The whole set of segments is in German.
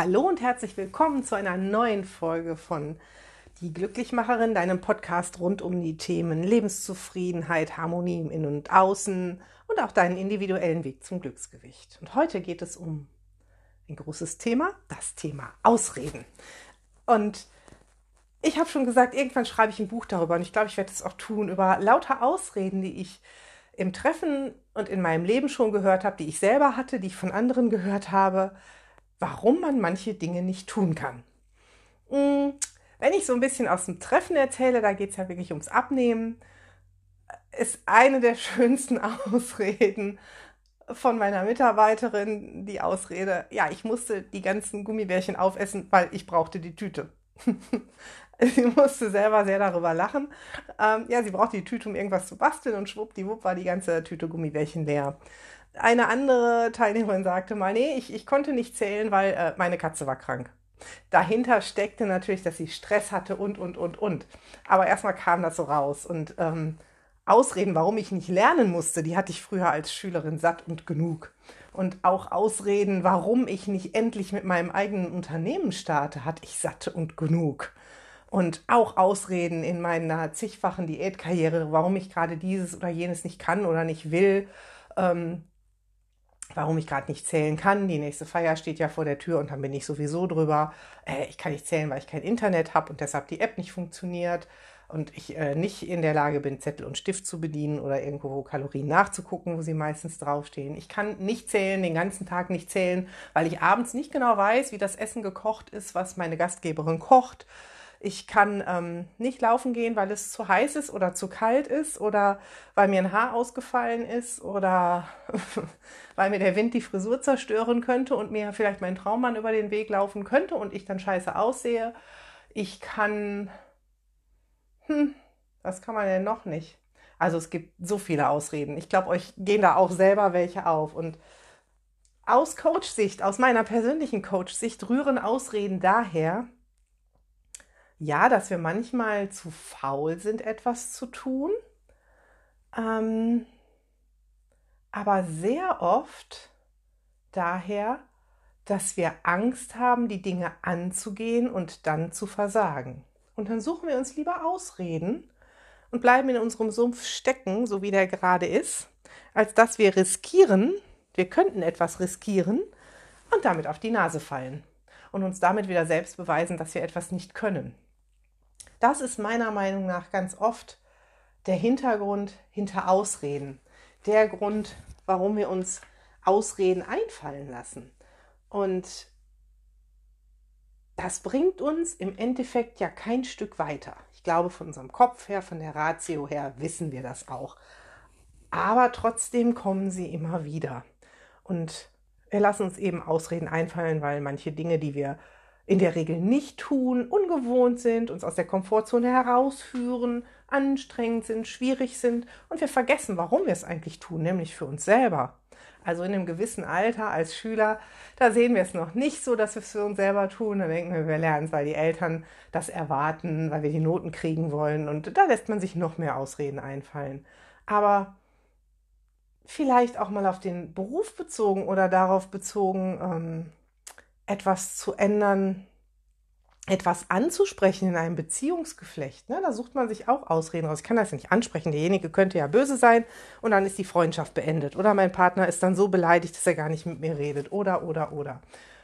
Hallo und herzlich willkommen zu einer neuen Folge von Die Glücklichmacherin, deinem Podcast rund um die Themen Lebenszufriedenheit, Harmonie im Innen und Außen und auch deinen individuellen Weg zum Glücksgewicht. Und heute geht es um ein großes Thema, das Thema Ausreden. Und ich habe schon gesagt, irgendwann schreibe ich ein Buch darüber und ich glaube, ich werde es auch tun, über lauter Ausreden, die ich im Treffen und in meinem Leben schon gehört habe, die ich selber hatte, die ich von anderen gehört habe, warum man manche Dinge nicht tun kann. Hm, wenn ich so ein bisschen aus dem Treffen erzähle, da geht es ja wirklich ums Abnehmen, ist eine der schönsten Ausreden von meiner Mitarbeiterin die Ausrede, ja, ich musste die ganzen Gummibärchen aufessen, weil ich brauchte die Tüte. sie musste selber sehr darüber lachen. Ähm, ja, sie brauchte die Tüte, um irgendwas zu basteln und schwuppdiwupp war die ganze Tüte Gummibärchen leer. Eine andere Teilnehmerin sagte mal, nee, ich, ich konnte nicht zählen, weil äh, meine Katze war krank. Dahinter steckte natürlich, dass sie Stress hatte und, und, und, und. Aber erstmal kam das so raus. Und ähm, Ausreden, warum ich nicht lernen musste, die hatte ich früher als Schülerin satt und genug. Und auch Ausreden, warum ich nicht endlich mit meinem eigenen Unternehmen starte, hatte ich satt und genug. Und auch Ausreden in meiner zigfachen Diätkarriere, warum ich gerade dieses oder jenes nicht kann oder nicht will, ähm, warum ich gerade nicht zählen kann. Die nächste Feier steht ja vor der Tür und dann bin ich sowieso drüber. Äh, ich kann nicht zählen, weil ich kein Internet habe und deshalb die App nicht funktioniert und ich äh, nicht in der Lage bin, Zettel und Stift zu bedienen oder irgendwo Kalorien nachzugucken, wo sie meistens draufstehen. Ich kann nicht zählen, den ganzen Tag nicht zählen, weil ich abends nicht genau weiß, wie das Essen gekocht ist, was meine Gastgeberin kocht. Ich kann ähm, nicht laufen gehen, weil es zu heiß ist oder zu kalt ist oder weil mir ein Haar ausgefallen ist oder weil mir der Wind die Frisur zerstören könnte und mir vielleicht mein Traummann über den Weg laufen könnte und ich dann scheiße aussehe. Ich kann, hm, was kann man denn noch nicht? Also es gibt so viele Ausreden. Ich glaube, euch gehen da auch selber welche auf. Und aus Coach-Sicht, aus meiner persönlichen Coach-Sicht rühren Ausreden daher, ja, dass wir manchmal zu faul sind, etwas zu tun, ähm, aber sehr oft daher, dass wir Angst haben, die Dinge anzugehen und dann zu versagen. Und dann suchen wir uns lieber Ausreden und bleiben in unserem Sumpf stecken, so wie der gerade ist, als dass wir riskieren, wir könnten etwas riskieren und damit auf die Nase fallen und uns damit wieder selbst beweisen, dass wir etwas nicht können. Das ist meiner Meinung nach ganz oft der Hintergrund hinter Ausreden. Der Grund, warum wir uns Ausreden einfallen lassen. Und das bringt uns im Endeffekt ja kein Stück weiter. Ich glaube, von unserem Kopf her, von der Ratio her wissen wir das auch. Aber trotzdem kommen sie immer wieder. Und wir lassen uns eben Ausreden einfallen, weil manche Dinge, die wir in der Regel nicht tun, ungewohnt sind, uns aus der Komfortzone herausführen, anstrengend sind, schwierig sind und wir vergessen, warum wir es eigentlich tun, nämlich für uns selber. Also in einem gewissen Alter als Schüler, da sehen wir es noch nicht so, dass wir es für uns selber tun. Da denken wir, wir lernen es, weil die Eltern das erwarten, weil wir die Noten kriegen wollen. Und da lässt man sich noch mehr Ausreden einfallen. Aber vielleicht auch mal auf den Beruf bezogen oder darauf bezogen, ähm, etwas zu ändern, etwas anzusprechen in einem Beziehungsgeflecht. Ne? Da sucht man sich auch Ausreden raus. Ich kann das nicht ansprechen. Derjenige könnte ja böse sein und dann ist die Freundschaft beendet. Oder mein Partner ist dann so beleidigt, dass er gar nicht mit mir redet. Oder, oder, oder.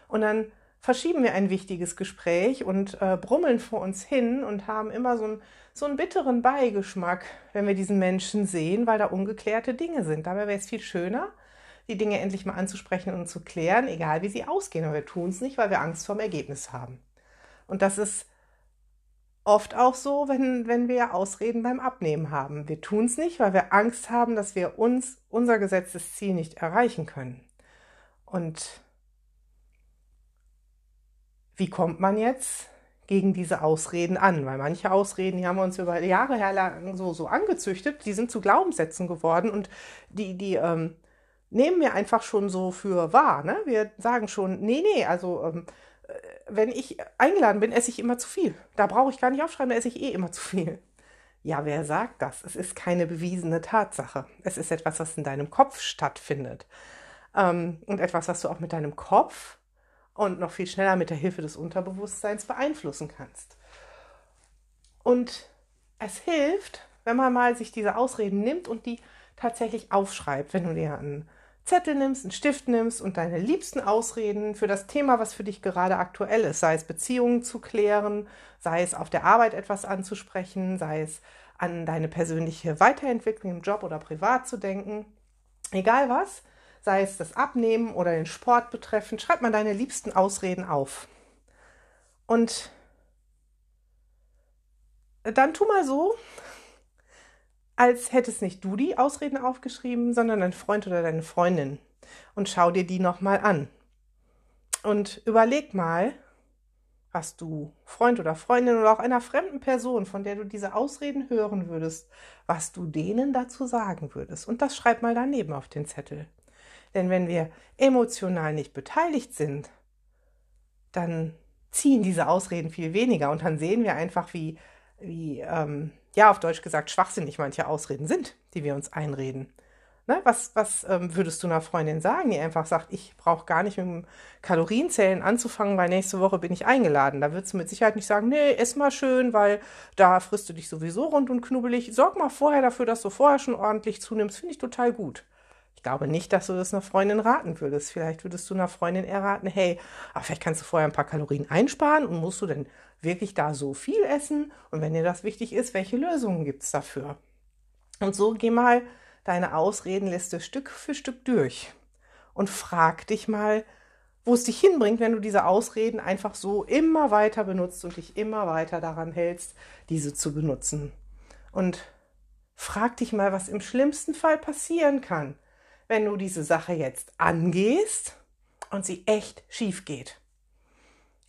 Und dann verschieben wir ein wichtiges Gespräch und äh, brummeln vor uns hin und haben immer so, ein, so einen bitteren Beigeschmack, wenn wir diesen Menschen sehen, weil da ungeklärte Dinge sind. Dabei wäre es viel schöner, die Dinge endlich mal anzusprechen und zu klären, egal wie sie ausgehen. Aber wir tun es nicht, weil wir Angst vorm Ergebnis haben. Und das ist oft auch so, wenn, wenn wir Ausreden beim Abnehmen haben. Wir tun es nicht, weil wir Angst haben, dass wir uns unser gesetztes Ziel nicht erreichen können. Und wie kommt man jetzt gegen diese Ausreden an? Weil manche Ausreden, die haben wir uns über Jahre lang so, so angezüchtet, die sind zu Glaubenssätzen geworden und die, die ähm, nehmen wir einfach schon so für wahr. Ne? Wir sagen schon, nee, nee, also ähm, äh, wenn ich eingeladen bin, esse ich immer zu viel. Da brauche ich gar nicht aufschreiben, da esse ich eh immer zu viel. Ja, wer sagt das? Es ist keine bewiesene Tatsache. Es ist etwas, was in deinem Kopf stattfindet. Ähm, und etwas, was du auch mit deinem Kopf und noch viel schneller mit der Hilfe des Unterbewusstseins beeinflussen kannst. Und es hilft, wenn man mal sich diese Ausreden nimmt und die tatsächlich aufschreibt, wenn du dir einen Zettel nimmst, einen Stift nimmst und deine liebsten Ausreden für das Thema, was für dich gerade aktuell ist, sei es Beziehungen zu klären, sei es auf der Arbeit etwas anzusprechen, sei es an deine persönliche Weiterentwicklung im Job oder privat zu denken, egal was, sei es das Abnehmen oder den Sport betreffend, schreib mal deine liebsten Ausreden auf. Und dann tu mal so, als hättest nicht du die Ausreden aufgeschrieben, sondern dein Freund oder deine Freundin. Und schau dir die nochmal an. Und überleg mal, was du Freund oder Freundin oder auch einer fremden Person, von der du diese Ausreden hören würdest, was du denen dazu sagen würdest. Und das schreib mal daneben auf den Zettel. Denn wenn wir emotional nicht beteiligt sind, dann ziehen diese Ausreden viel weniger und dann sehen wir einfach, wie, wie ähm, ja, auf Deutsch gesagt, schwachsinnig manche Ausreden sind, die wir uns einreden. Ne? Was, was ähm, würdest du einer Freundin sagen, die einfach sagt, ich brauche gar nicht mit dem Kalorienzählen anzufangen, weil nächste Woche bin ich eingeladen. Da würdest du mit Sicherheit nicht sagen, nee, ess mal schön, weil da frisst du dich sowieso rund und knubbelig. Sorg mal vorher dafür, dass du vorher schon ordentlich zunimmst. Finde ich total gut. Ich glaube nicht, dass du das einer Freundin raten würdest. Vielleicht würdest du einer Freundin eher raten, hey, aber vielleicht kannst du vorher ein paar Kalorien einsparen und musst du denn wirklich da so viel essen? Und wenn dir das wichtig ist, welche Lösungen gibt es dafür? Und so geh mal deine Ausredenliste Stück für Stück durch und frag dich mal, wo es dich hinbringt, wenn du diese Ausreden einfach so immer weiter benutzt und dich immer weiter daran hältst, diese zu benutzen. Und frag dich mal, was im schlimmsten Fall passieren kann, wenn du diese Sache jetzt angehst und sie echt schief geht.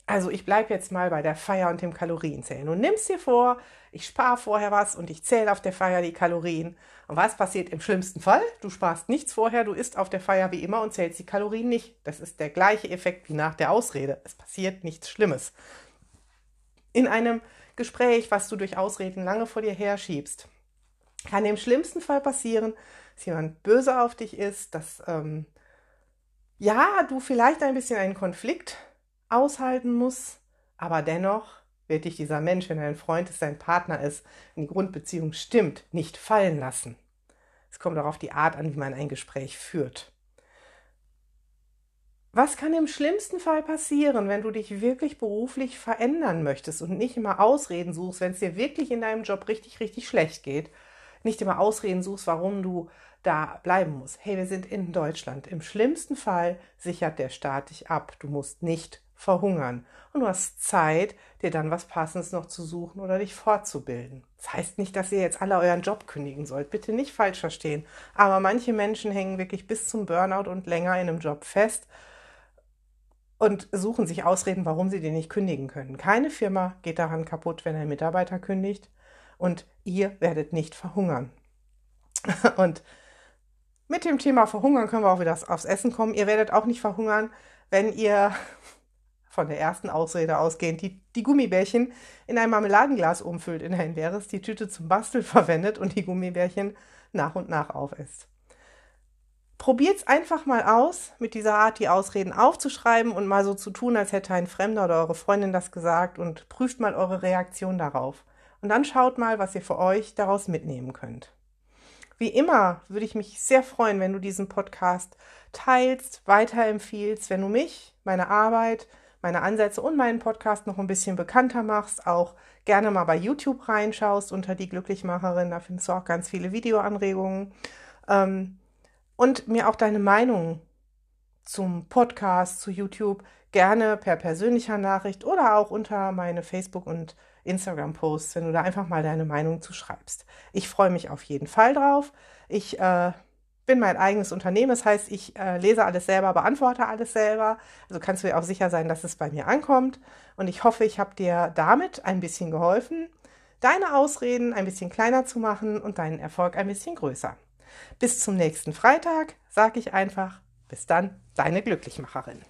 Also ich bleibe jetzt mal bei der Feier und dem Kalorienzählen. Und nimmst dir vor, ich spare vorher was und ich zähle auf der Feier die Kalorien. Und was passiert im schlimmsten Fall? Du sparst nichts vorher, du isst auf der Feier wie immer und zählst die Kalorien nicht. Das ist der gleiche Effekt wie nach der Ausrede. Es passiert nichts Schlimmes. In einem Gespräch, was du durch Ausreden lange vor dir herschiebst, kann im schlimmsten Fall passieren, dass jemand böse auf dich ist, dass ähm, ja, du vielleicht ein bisschen einen Konflikt aushalten muss, aber dennoch wird dich dieser Mensch, wenn er ein Freund ist, sein Partner ist, wenn die Grundbeziehung stimmt, nicht fallen lassen. Es kommt auch auf die Art an, wie man ein Gespräch führt. Was kann im schlimmsten Fall passieren, wenn du dich wirklich beruflich verändern möchtest und nicht immer Ausreden suchst, wenn es dir wirklich in deinem Job richtig, richtig schlecht geht, nicht immer Ausreden suchst, warum du da bleiben musst. Hey, wir sind in Deutschland. Im schlimmsten Fall sichert der Staat dich ab. Du musst nicht verhungern. Und du hast Zeit, dir dann was Passendes noch zu suchen oder dich fortzubilden. Das heißt nicht, dass ihr jetzt alle euren Job kündigen sollt. Bitte nicht falsch verstehen. Aber manche Menschen hängen wirklich bis zum Burnout und länger in einem Job fest und suchen sich Ausreden, warum sie den nicht kündigen können. Keine Firma geht daran kaputt, wenn ein Mitarbeiter kündigt und ihr werdet nicht verhungern. Und mit dem Thema Verhungern können wir auch wieder aufs Essen kommen. Ihr werdet auch nicht verhungern, wenn ihr von der ersten Ausrede ausgehend, die, die Gummibärchen in ein Marmeladenglas umfüllt, in ein leeres, die Tüte zum Basteln verwendet und die Gummibärchen nach und nach aufisst. Probiert's einfach mal aus, mit dieser Art die Ausreden aufzuschreiben und mal so zu tun, als hätte ein Fremder oder eure Freundin das gesagt und prüft mal eure Reaktion darauf. Und dann schaut mal, was ihr für euch daraus mitnehmen könnt. Wie immer würde ich mich sehr freuen, wenn du diesen Podcast teilst, weiterempfiehlst, wenn du mich, meine Arbeit, meine Ansätze und meinen Podcast noch ein bisschen bekannter machst, auch gerne mal bei YouTube reinschaust unter die Glücklichmacherin, da findest du auch ganz viele Videoanregungen ähm, und mir auch deine Meinung zum Podcast, zu YouTube gerne per persönlicher Nachricht oder auch unter meine Facebook- und Instagram-Posts, wenn du da einfach mal deine Meinung zu schreibst. Ich freue mich auf jeden Fall drauf. Ich äh, bin mein eigenes Unternehmen. Das heißt, ich äh, lese alles selber, beantworte alles selber. Also kannst du dir auch sicher sein, dass es bei mir ankommt. Und ich hoffe, ich habe dir damit ein bisschen geholfen, deine Ausreden ein bisschen kleiner zu machen und deinen Erfolg ein bisschen größer. Bis zum nächsten Freitag sage ich einfach, bis dann, deine Glücklichmacherin.